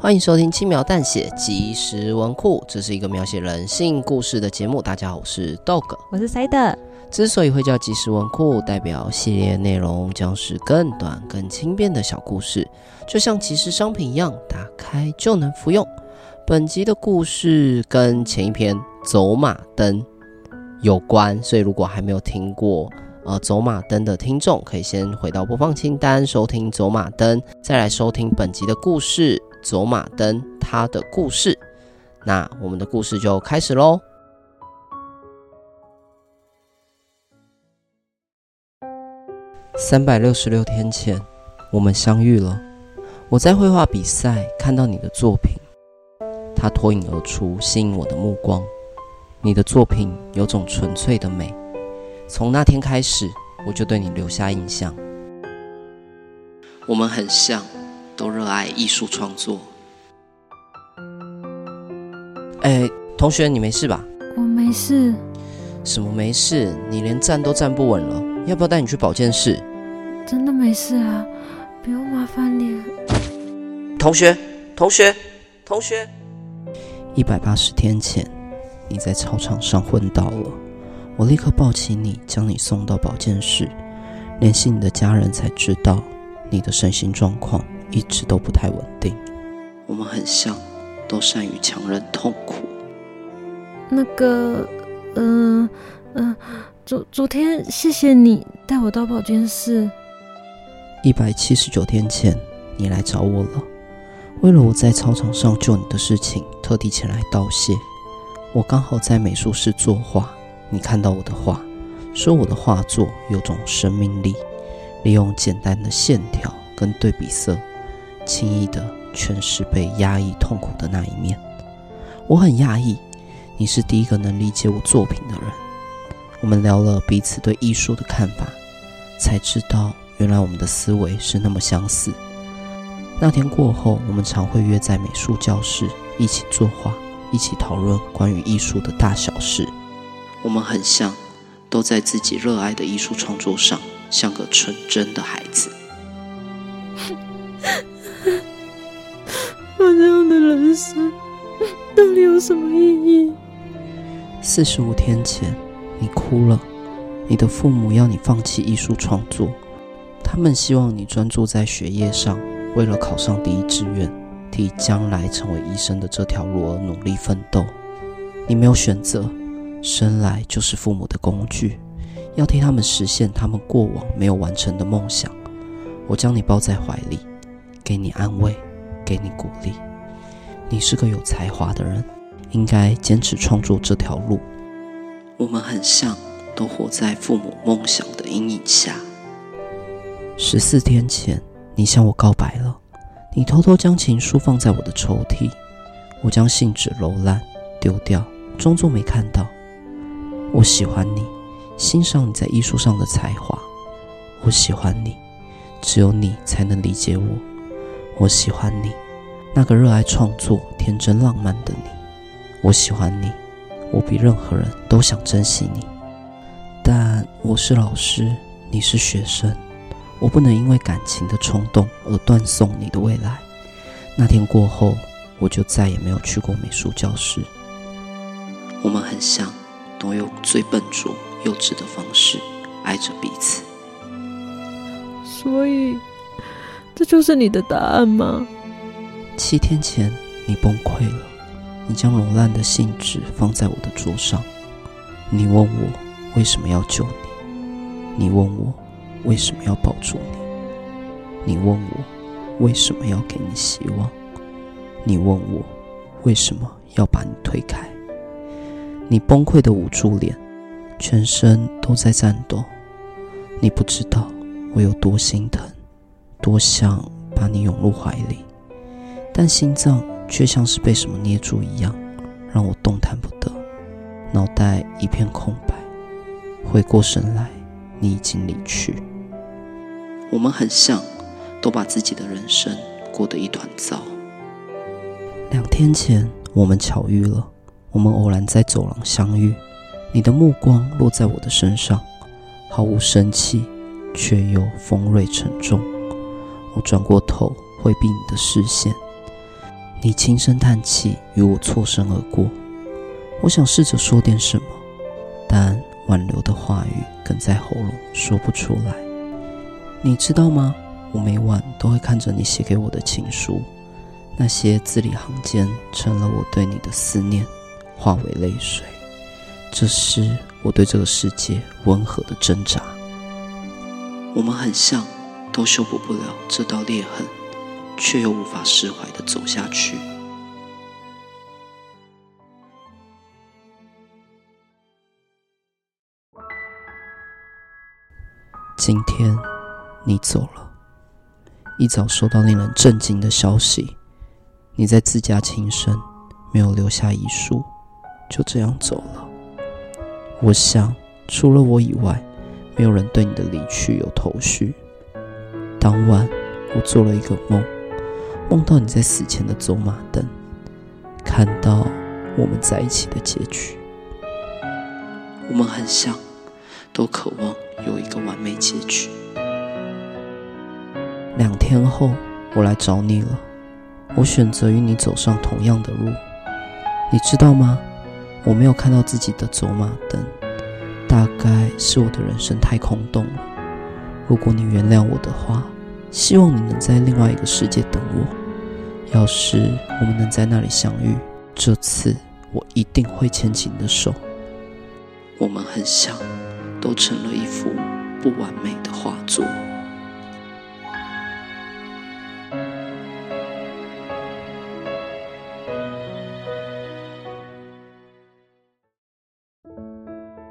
欢迎收听轻描淡写即时文库，这是一个描写人性故事的节目。大家好，我是 Dog，我是 Side。之所以会叫即时文库，代表系列内容将是更短、更轻便的小故事，就像即时商品一样，打开就能服用。本集的故事跟前一篇走马灯有关，所以如果还没有听过呃走马灯的听众，可以先回到播放清单收听走马灯，再来收听本集的故事。走马灯，他的故事。那我们的故事就开始喽。三百六十六天前，我们相遇了。我在绘画比赛看到你的作品，它脱颖而出，吸引我的目光。你的作品有种纯粹的美。从那天开始，我就对你留下印象。我们很像。都热爱艺术创作。哎，同学，你没事吧？我没事。什么没事？你连站都站不稳了，要不要带你去保健室？真的没事啊，不用麻烦你。同学，同学，同学。一百八十天前，你在操场上昏倒了，我立刻抱起你，将你送到保健室，联系你的家人，才知道你的身心状况。一直都不太稳定。我们很像，都善于强忍痛苦。那个，嗯、呃、嗯、呃，昨昨天谢谢你带我到保健室。一百七十九天前，你来找我了，为了我在操场上救你的事情，特地前来道谢。我刚好在美术室作画，你看到我的画，说我的画作有种生命力，利用简单的线条跟对比色。轻易的诠释被压抑痛苦的那一面，我很讶异，你是第一个能理解我作品的人。我们聊了彼此对艺术的看法，才知道原来我们的思维是那么相似。那天过后，我们常会约在美术教室一起作画，一起讨论关于艺术的大小事。我们很像，都在自己热爱的艺术创作上，像个纯真的孩子。生 到底有什么意义？四十五天前，你哭了。你的父母要你放弃艺术创作，他们希望你专注在学业上，为了考上第一志愿，替将来成为医生的这条路而努力奋斗。你没有选择，生来就是父母的工具，要替他们实现他们过往没有完成的梦想。我将你抱在怀里，给你安慰。给你鼓励，你是个有才华的人，应该坚持创作这条路。我们很像，都活在父母梦想的阴影下。十四天前，你向我告白了，你偷偷将情书放在我的抽屉，我将信纸揉烂丢掉，装作没看到。我喜欢你，欣赏你在艺术上的才华。我喜欢你，只有你才能理解我。我喜欢你，那个热爱创作、天真浪漫的你。我喜欢你，我比任何人都想珍惜你。但我是老师，你是学生，我不能因为感情的冲动而断送你的未来。那天过后，我就再也没有去过美术教室。我们很像，都用最笨拙、幼稚的方式爱着彼此。所以。这就是你的答案吗？七天前，你崩溃了，你将揉烂的信纸放在我的桌上。你问我为什么要救你？你问我为什么要抱住你？你问我为什么要给你希望？你问我为什么要把你推开。你崩溃的捂住脸，全身都在颤抖。你不知道我有多心疼，多想把你拥入怀里，但心脏却像是被什么捏住一样，让我动弹不得，脑袋一片空白。回过神来，你已经离去。我们很像，都把自己的人生过得一团糟。两天前，我们巧遇了，我们偶然在走廊相遇，你的目光落在我的身上，毫无生气，却又锋锐沉重。我转过头，回避你的视线，你轻声叹气，与我错身而过。我想试着说点什么，但挽留的话语哽在喉咙，说不出来。你知道吗？我每晚都会看着你写给我的情书。那些字里行间成了我对你的思念，化为泪水。这是我对这个世界温和的挣扎。我们很像，都修补不了这道裂痕，却又无法释怀的走下去。今天你走了，一早收到令人震惊的消息。你在自家轻生，没有留下遗书，就这样走了。我想，除了我以外，没有人对你的离去有头绪。当晚，我做了一个梦，梦到你在死前的走马灯，看到我们在一起的结局。我们很像，都渴望有一个完美结局。两天后，我来找你了。我选择与你走上同样的路，你知道吗？我没有看到自己的走马灯，大概是我的人生太空洞了。如果你原谅我的话，希望你能在另外一个世界等我。要是我们能在那里相遇，这次我一定会牵起你的手。我们很像，都成了一幅不完美的画作。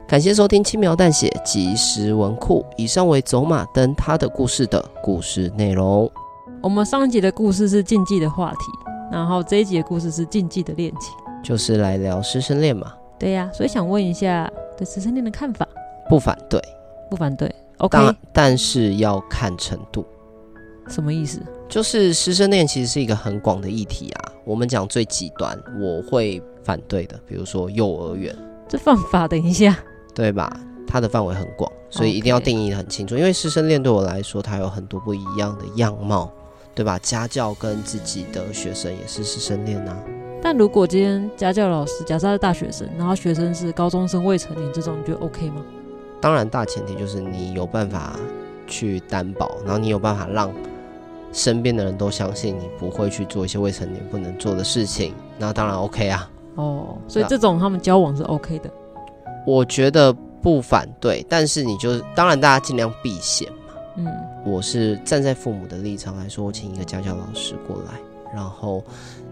感谢收听轻描淡写即时文库，以上为走马灯他的故事的故事内容。我们上一集的故事是禁忌的话题，然后这一集的故事是禁忌的恋情，就是来聊师生恋嘛。对呀、啊，所以想问一下对师生恋的看法？不反对，不反对。OK，但，但是要看程度。什么意思？就是师生恋其实是一个很广的议题啊。我们讲最极端，我会反对的，比如说幼儿园，这犯法。等一下。对吧？它的范围很广，所以一定要定义得很清楚。Okay. 因为师生恋对我来说，它有很多不一样的样貌，对吧？家教跟自己的学生也是师生恋啊。但如果今天家教老师假设他是大学生，然后学生是高中生未成年，这种你觉得 OK 吗？当然，大前提就是你有办法去担保，然后你有办法让身边的人都相信你不会去做一些未成年不能做的事情，那当然 OK 啊。哦，所以这种他们交往是 OK 的。我觉得不反对，但是你就当然大家尽量避嫌嘛。嗯，我是站在父母的立场来说，我请一个家教老师过来，然后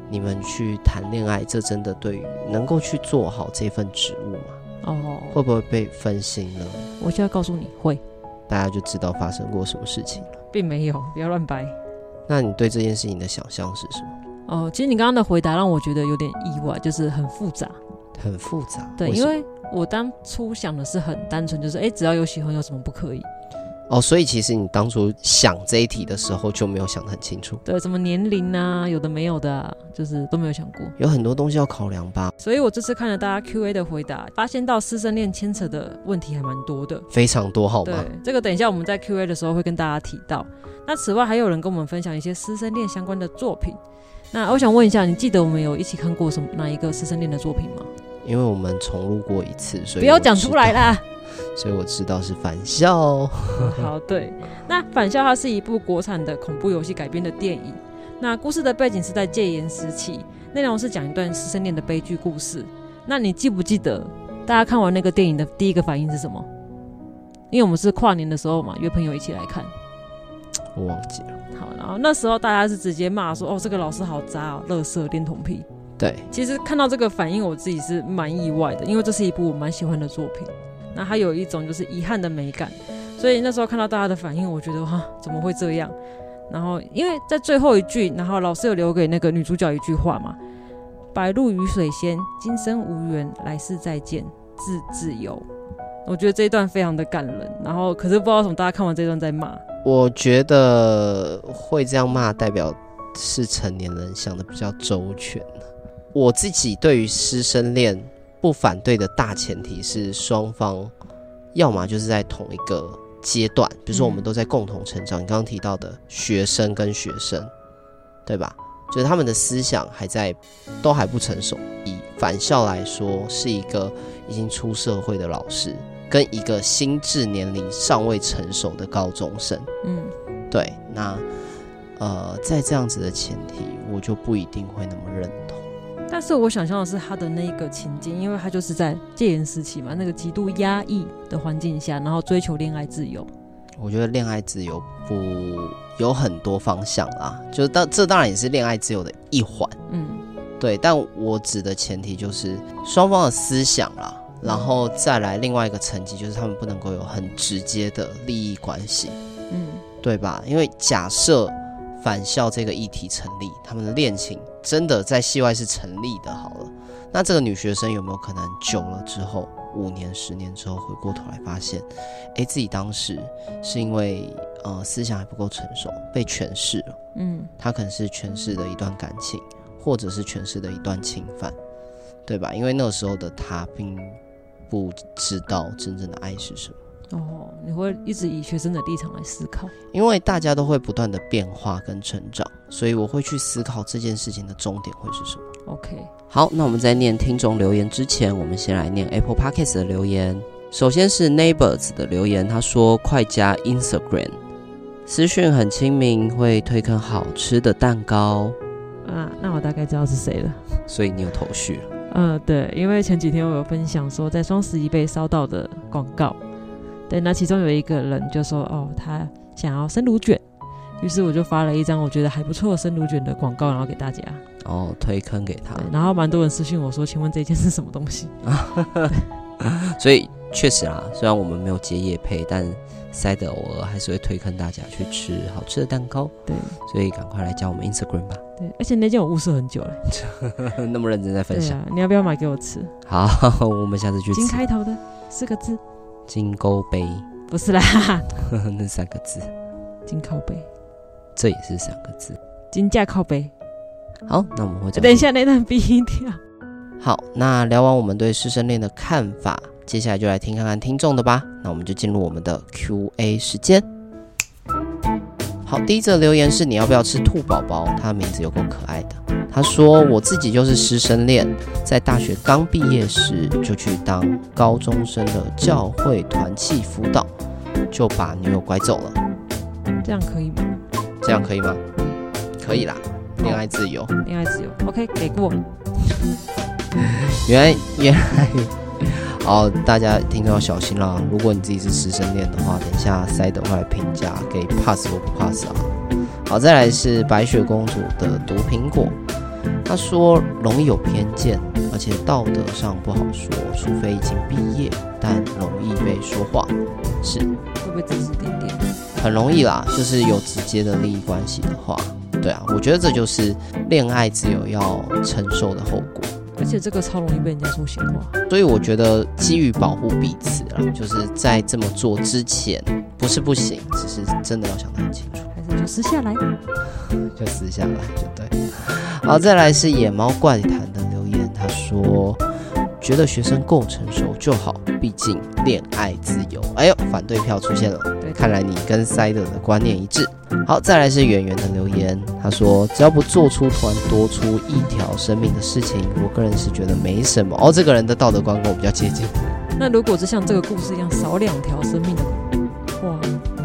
你们去谈恋爱，这真的对于能够去做好这份职务吗？哦，会不会被分心呢？我就要告诉你会，大家就知道发生过什么事情了，并没有，不要乱掰。那你对这件事情的想象是什么？哦，其实你刚刚的回答让我觉得有点意外，就是很复杂，很复杂。对，因为。我当初想的是很单纯，就是哎，只要有喜欢，有什么不可以？哦，所以其实你当初想这一题的时候就没有想得很清楚。对，什么年龄啊，有的没有的啊，就是都没有想过。有很多东西要考量吧。所以我这次看了大家 Q&A 的回答，发现到师生恋牵扯的问题还蛮多的，非常多，好吗？对，这个等一下我们在 Q&A 的时候会跟大家提到。那此外还有人跟我们分享一些师生恋相关的作品。那我想问一下，你记得我们有一起看过什么哪一个师生恋的作品吗？因为我们重录过一次，所以不要讲出来啦。所以我知道是《返校》哦。好，对，那《返校》它是一部国产的恐怖游戏改编的电影。那故事的背景是在戒严时期，内容是讲一段师生恋的悲剧故事。那你记不记得大家看完那个电影的第一个反应是什么？因为我们是跨年的时候嘛，约朋友一起来看。我忘记了。好，然后那时候大家是直接骂说：“哦，这个老师好渣哦，乐色恋童癖。”对，其实看到这个反应，我自己是蛮意外的，因为这是一部我蛮喜欢的作品。那它有一种就是遗憾的美感，所以那时候看到大家的反应，我觉得哈，怎么会这样？然后因为在最后一句，然后老师有留给那个女主角一句话嘛：“白露与水仙，今生无缘，来世再见，自自由。”我觉得这一段非常的感人。然后可是不知道为什么大家看完这段在骂。我觉得会这样骂，代表是成年人想的比较周全。我自己对于师生恋。不反对的大前提是双方，要么就是在同一个阶段，比如说我们都在共同成长。嗯、你刚刚提到的学生跟学生，对吧？就是他们的思想还在，都还不成熟。以返校来说，是一个已经出社会的老师，跟一个心智年龄尚未成熟的高中生。嗯，对。那呃，在这样子的前提，我就不一定会那么认同。但是我想象的是他的那个情境，因为他就是在戒严时期嘛，那个极度压抑的环境下，然后追求恋爱自由。我觉得恋爱自由不有很多方向啦，就是当这当然也是恋爱自由的一环，嗯，对。但我指的前提就是双方的思想啦，然后再来另外一个层级，就是他们不能够有很直接的利益关系，嗯，对吧？因为假设。返校这个议题成立，他们的恋情真的在戏外是成立的。好了，那这个女学生有没有可能久了之后，五年、十年之后回过头来发现，哎，自己当时是因为呃思想还不够成熟，被诠释了。嗯，她可能是诠释的一段感情，或者是诠释的一段侵犯，对吧？因为那个时候的她并不知道真正的爱是什么。哦，你会一直以学生的立场来思考，因为大家都会不断的变化跟成长，所以我会去思考这件事情的终点会是什么。OK，好，那我们在念听众留言之前，我们先来念 Apple Podcast 的留言。首先是 Neighbors 的留言，他说：“快加 Instagram，私讯很亲民，会推坑好吃的蛋糕。”啊，那我大概知道是谁了。所以你有头绪了？嗯、呃，对，因为前几天我有分享说，在双十一被烧到的广告。对，那其中有一个人就说：“哦，他想要生乳卷。”于是我就发了一张我觉得还不错的生乳卷的广告，然后给大家。哦，推坑给他。然后蛮多人私信我说：“请问这件是什么东西？” 所以确实啊，虽然我们没有接业配，但塞德偶尔还是会推坑大家去吃好吃的蛋糕。对，所以赶快来加我们 Instagram 吧。对，而且那件我物色很久了，那么认真在分享。啊，你要不要买给我吃？好，我们下次去吃。金开头的四个字。金钩杯不是啦，那三个字。金靠背，这也是三个字。金价靠背。好，那我们会等一下那段逼掉。好，那聊完我们对师生恋的看法，接下来就来听看看听众的吧。那我们就进入我们的 Q&A 时间。好，第一则留言是你要不要吃兔宝宝？他的名字有够可爱的。他说我自己就是师生恋，在大学刚毕业时就去当高中生的教会团契辅导，就把女友拐走了。这样可以吗？这样可以吗？可以啦，恋爱自由，恋爱自由。OK，给过。原 来原来。好，大家听众要小心啦！如果你自己是师生恋的话，等一下塞德会来评价，给 pass 或不 pass 啊。好，再来是白雪公主的毒苹果，他说容易有偏见，而且道德上不好说，除非已经毕业，但容易被说话。是会不会指指点点？很容易啦，就是有直接的利益关系的话，对啊，我觉得这就是恋爱自由要承受的后果。而且这个超容易被人家说闲话，所以我觉得基于保护彼此啊，就是在这么做之前，不是不行，只是真的要想得很清楚，还是就撕下来，就撕下来就对。好，再来是野猫怪谈的留言，他说觉得学生够成熟就好，毕竟恋爱自由。哎呦，反对票出现了，对，看来你跟塞德的观念一致。好，再来是圆圆的留言，他说：“只要不做出突然多出一条生命的事情，我个人是觉得没什么。”哦，这个人的道德观跟我比较接近。那如果是像这个故事一样少两条生命的话，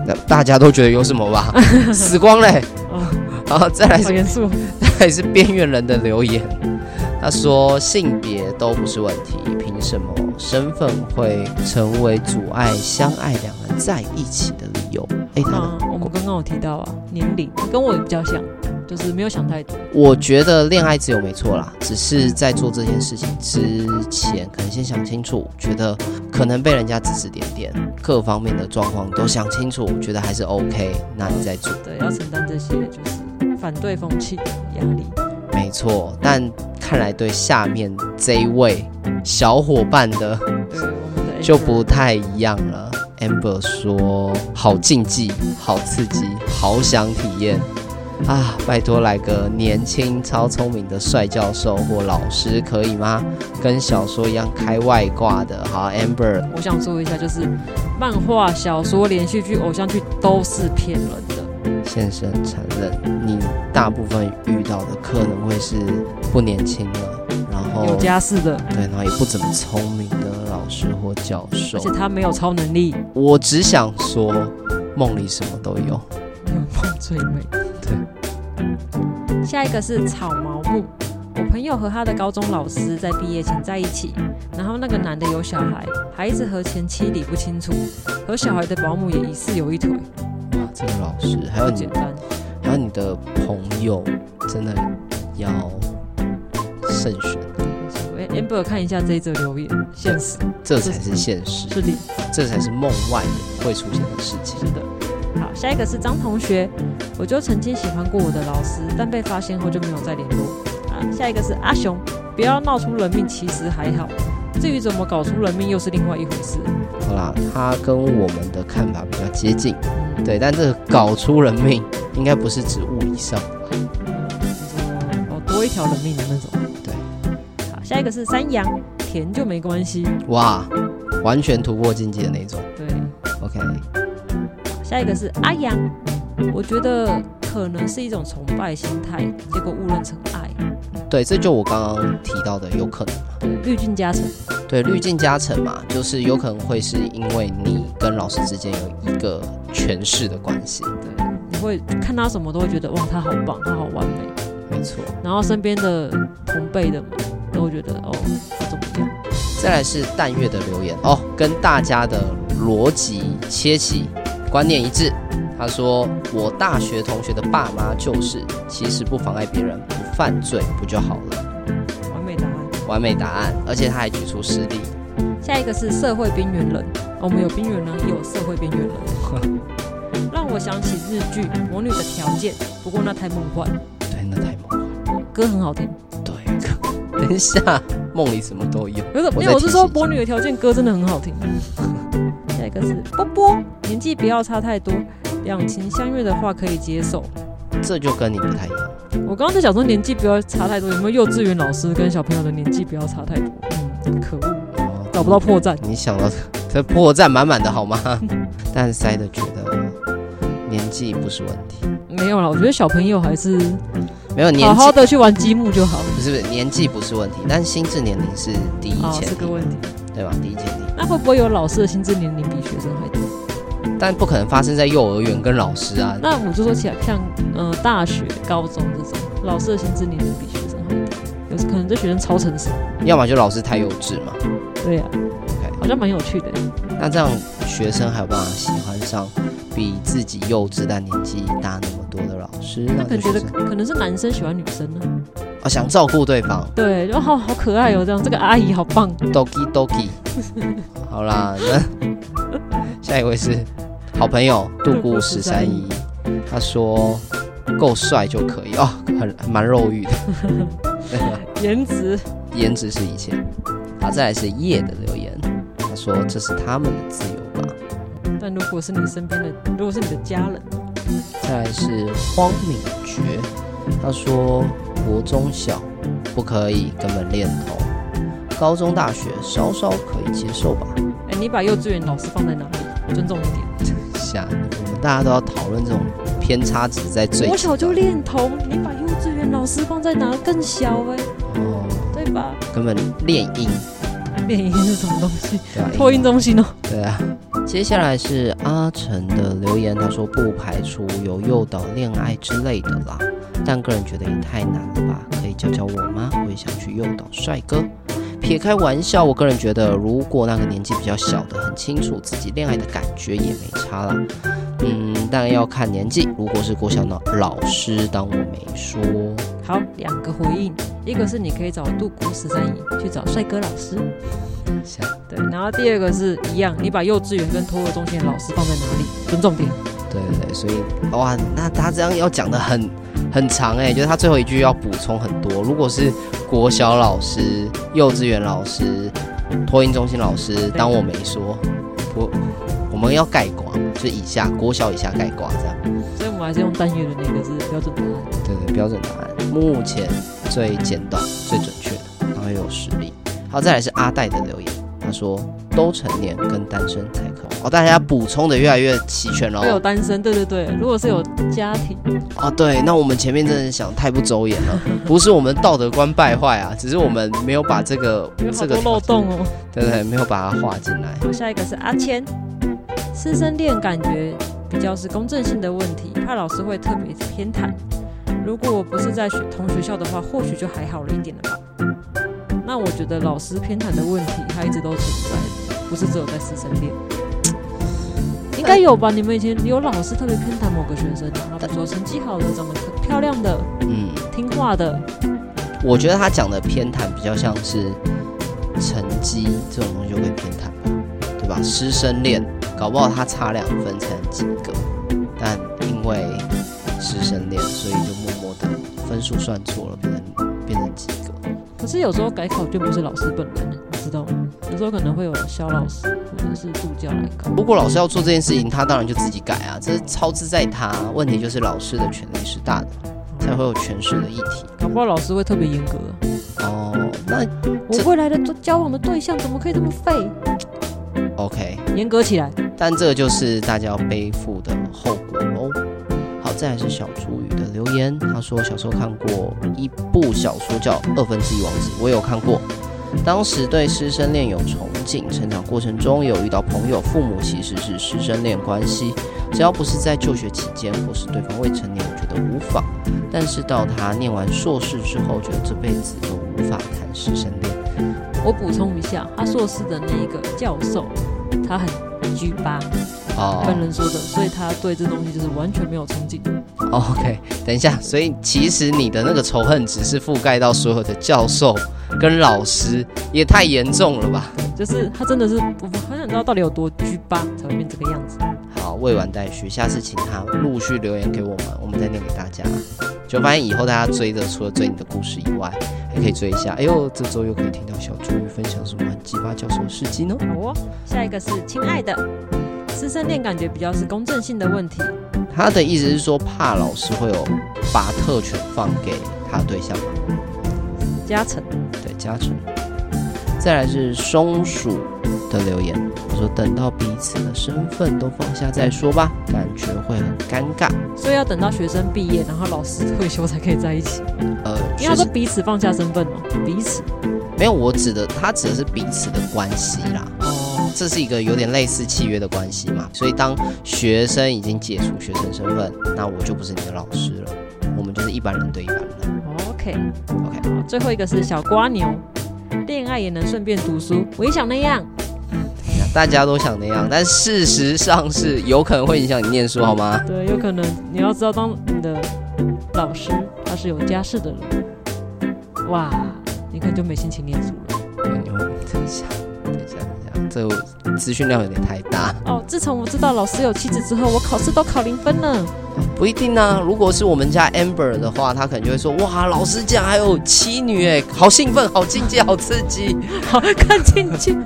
那大家都觉得有什么吧？死光嘞！哦，好，再来是元素，再来是边缘人的留言，他说：“性别都不是问题，凭什么身份会成为阻碍相爱两人在一起的理由？”哎，他。刚刚有提到啊，年龄跟我比较像，就是没有想太多。我觉得恋爱自由没错啦，只是在做这件事情之前，可能先想清楚，觉得可能被人家指指点点，各方面的状况都想清楚，觉得还是 OK，那你再做。对，要承担这些就是反对风气压力。没错，但看来对下面这一位小伙伴的，就不太一样了。Amber 说：“好竞技，好刺激，好想体验啊！拜托来个年轻、超聪明的帅教授或老师可以吗？跟小说一样开外挂的。”好，Amber，我想说一下，就是漫画、小说、连续剧、偶像剧都是骗人的。现实很残忍，你大部分遇到的可能会是不年轻的，然后有家室的，对，然后也不怎么聪明的。老师或教授，而且他没有超能力。我只想说，梦里什么都有，梦最美。对，下一个是草毛木。我朋友和他的高中老师在毕业前在一起，然后那个男的有小孩，孩子和前妻理不清楚，和小孩的保姆也疑似有一腿。哇，这个老师还有简单，还有你的朋友，真的要慎选。Amber 看一下这一则留言，现实，这才是现实，是的，这才是梦外的会出现的事情。是的，好，下一个是张同学，我就曾经喜欢过我的老师，但被发现后就没有再联络。啊，下一个是阿雄，不要闹出人命，其实还好，至于怎么搞出人命又是另外一回事。好啦，他跟我们的看法比较接近，嗯、对，但这个搞出人命应该不是指物以上，嗯、哦，多一条人命的那种。下一个是山羊，甜就没关系。哇，完全突破境界的那种。对，OK。下一个是阿阳，我觉得可能是一种崇拜心态，结果误认成爱。对，这就我刚刚提到的，有可能嘛。滤镜加成。对，滤镜加成嘛，就是有可能会是因为你跟老师之间有一个诠释的关系。对，你会看他什么都会觉得哇，他好棒，他好完美。没错。然后身边的同辈的。都会觉得哦，他怎么样？再来是淡月的留言哦，跟大家的逻辑切齐，观念一致。他说：“我大学同学的爸妈就是，其实不妨碍别人不犯罪不就好了？”完美答案，完美答案，而且他还举出实例。下一个是社会边缘人，我们有边缘人，也有社会边缘人，让我想起日剧《魔女的条件》，不过那太梦幻。对，那太梦幻。歌很好听。对等一下，梦里什么都有。没有，没有，我是说《魔女的条件》歌真的很好听。下一个是波波，年纪不要差太多，两情相悦的话可以接受。这就跟你不太一样。我刚刚在想说年纪不要差太多，有没有幼稚园老师跟小朋友的年纪不要差太多？嗯，可恶，找不到破绽。你想到 这破绽满满的好吗？但塞的觉得年纪不是问题。没有啦，我觉得小朋友还是。没有年纪，好好的去玩积木就好。不是不是，年纪不是问题，但心智年龄是第一前提，是个问题，对吧？第一前提。那会不会有老师的心智年龄比学生还多？但不可能发生在幼儿园跟老师啊。那我就说起来，像呃大学、高中这种，老师的心智年龄比学生好一点，有可能这学生超成熟，要么就老师太幼稚嘛。对呀、啊，OK，好像蛮有趣的。那这样学生还有办法喜欢上比自己幼稚但年纪大那么多的老师？那可能觉得可能是男生喜欢女生呢？啊，想照顾对方。对，就好好可爱哦，这样这个阿姨好棒。Doki Doki。好啦，那下一位是好朋友杜姑十三姨，他说够帅就可以哦，很蛮肉欲的。颜值，颜值是一切。好，再来是叶的留言，他说这是他们的自由吧。但如果是你身边的，如果是你的家人，再来是荒敏觉，他说国中小不可以根本恋童，高中大学稍稍可以接受吧。哎、欸，你把幼稚园老师放在哪里？尊重一点。下，我们大家都要讨论这种偏差值在最。我小就恋童，你把幼稚园老师放在哪更小哎、欸？哦，对吧？根本恋婴。练音是什么东西？对啊，托婴中心哦。对啊。接下来是阿成的留言，他说不排除有诱导恋爱之类的啦，但个人觉得也太难了吧？可以教教我吗？我也想去诱导帅哥。撇开玩笑，我个人觉得，如果那个年纪比较小的很清楚自己恋爱的感觉，也没差啦。嗯，当然要看年纪。如果是国小老老师，当我没说。好，两个回应，一个是你可以找度国十三姨去找帅哥老师。像对，然后第二个是一样，你把幼稚园跟托儿中心的老师放在哪里？尊重点。对对对，所以哇，那他这样要讲的很很长哎，就是他最后一句要补充很多。如果是国小老师、幼稚园老师、托婴中心老师，当我没说，我我们要盖挂，就是以下国小以下盖挂这样。所以我们还是用单元的那个是标准答案。对对，标准答案，目前最简短、最准确的，然后又有实力。好，再来是阿戴的留言。他说：“都成年跟单身才可哦，大家补充的越来越齐全了。会有单身，对对对。如果是有家庭啊，对，那我们前面真的想太不周延了，不是我们道德观败坏啊，只是我们没有把这个 这个漏洞哦，对对，没有把它画进来。下一个是阿谦，师生恋感觉比较是公正性的问题，怕老师会特别偏袒。如果不是在学同学校的话，或许就还好了一点了吧。”那我觉得老师偏袒的问题，它一直都存在，不是只有在师生恋，应该有吧？你们以前有老师特别偏袒某个学生的，比如说成绩好的、长得漂亮的、嗯，听话的。我觉得他讲的偏袒比较像是成绩这种东西就会偏袒吧，对吧？师生恋搞不好他差两分才能及格，但因为师生恋，所以就默默的分数算错了，变成变成及格。可是有时候改考卷不是老师本人，你知道吗？有时候可能会有肖老师或者是助教来考。如果老师要做这件事情，他当然就自己改啊，这是操之在他。问题就是老师的权力是大的，才会有诠释的议题。搞不好老师会特别严格。哦，那我未来的交往的对象怎么可以这么废？OK，严格起来。但这就是大家要背负的后果喽。再来是小朱宇的留言，他说小时候看过一部小说叫《二分之一王子》，我有看过，当时对师生恋有憧憬，成长过程中有遇到朋友，父母其实是师生恋关系，只要不是在就学期间或是对方未成年，我觉得无妨。但是到他念完硕士之后，觉得这辈子都无法谈师生恋。我补充一下，他硕士的那一个教授，他很 G 八。哦，本人说的，所以他对这东西就是完全没有憧憬。OK，等一下，所以其实你的那个仇恨只是覆盖到所有的教授跟老师，也太严重了吧？就是他真的是，我很想知道到底有多八才会变这个样子。好，未完待续，下次请他陆续留言给我们，我们再念给大家。就发现以后大家追的，除了追你的故事以外，还可以追一下。哎呦，这周又可以听到小朱宇分享什么很 G 八教授的事迹呢？好哦，下一个是亲爱的。师生恋感觉比较是公正性的问题。他的意思是说，怕老师会有把特权放给他的对象吗？加成，对，加成。再来是松鼠的留言，他说：“等到彼此的身份都放下再说吧，感觉会很尴尬。”所以要等到学生毕业，然后老师退休才可以在一起。呃，因为他说彼此放下身份哦，彼此。没有，我指的他指的是彼此的关系啦。这是一个有点类似契约的关系嘛，所以当学生已经解除学生身份，那我就不是你的老师了，我们就是一般人对一般人。OK OK，好，最后一个是小瓜牛，恋爱也能顺便读书，我也想那样。大家都想那样，但事实上是有可能会影响你念书，好吗？对，有可能你要知道，当你的老师他是有家室的人，哇，你可能就没心情念书了。你会等一下，等一下，等一下，这。资讯量有点太大哦。自从我知道老师有妻子之后，我考试都考零分了。不一定啊，如果是我们家 Amber 的话，他可能就会说：哇，老师竟然还有妻女哎，好兴奋，好境界，好刺激，好看进去。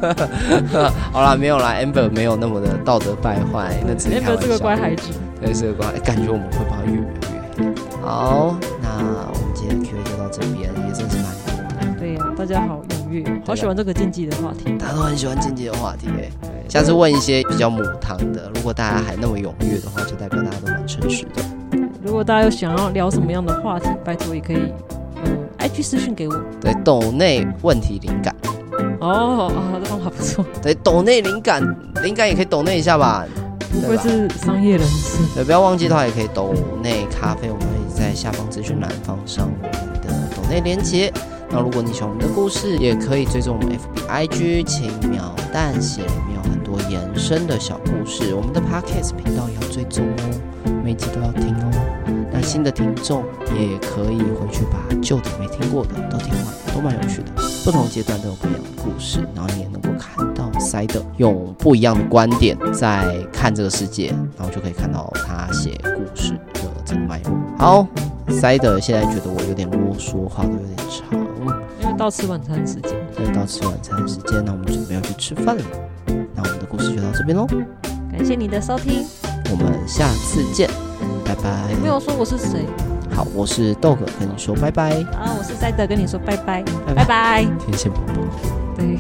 好啦，没有啦，Amber 没有那么的道德败坏，那只是。Amber 是个乖孩子，对，是个乖，感觉我们会把他越描越黑。好，那我们今天的 Q&A 就到这边，也真是蛮多的。对呀、啊，大家好。好喜欢这个竞技的话题，大家都很喜欢竞技的话题哎。下次问一些比较母汤的，如果大家还那么踊跃的话，就代表大家都蛮诚实的。如果大家有想要聊什么样的话题，拜托也可以，嗯，IG 私讯给我。对，抖内问题灵感。哦，啊，这方法不错。对，抖内灵感，灵感也可以抖内一下吧。不会是商业人士。对，不要忘记的话，也可以抖内咖啡，我们可以在下方资讯栏放上我们的抖内连结。那如果你喜欢我们的故事，也可以追踪我们 FB IG 轻描淡写，里面有很多延伸的小故事。我们的 Podcast 频道也要追踪哦，每集都要听哦。那新的听众也可以回去把旧的没听过的都听完，都蛮有趣的。不同阶段都有不一样的故事，然后你也能够看到塞德用不一样的观点在看这个世界，然后就可以看到他写故事的这个脉络。好，塞德现在觉得我有点啰嗦，话都有点长。到吃晚餐时间，对，到吃晚餐的时间，那我们准备要去吃饭了。那我们的故事就到这边喽，感谢你的收听，我们下次见，拜拜。没有说我是谁？好，我是豆哥，跟你说拜拜。啊，我是赛德，跟你说拜拜，拜拜。天线宝宝，对。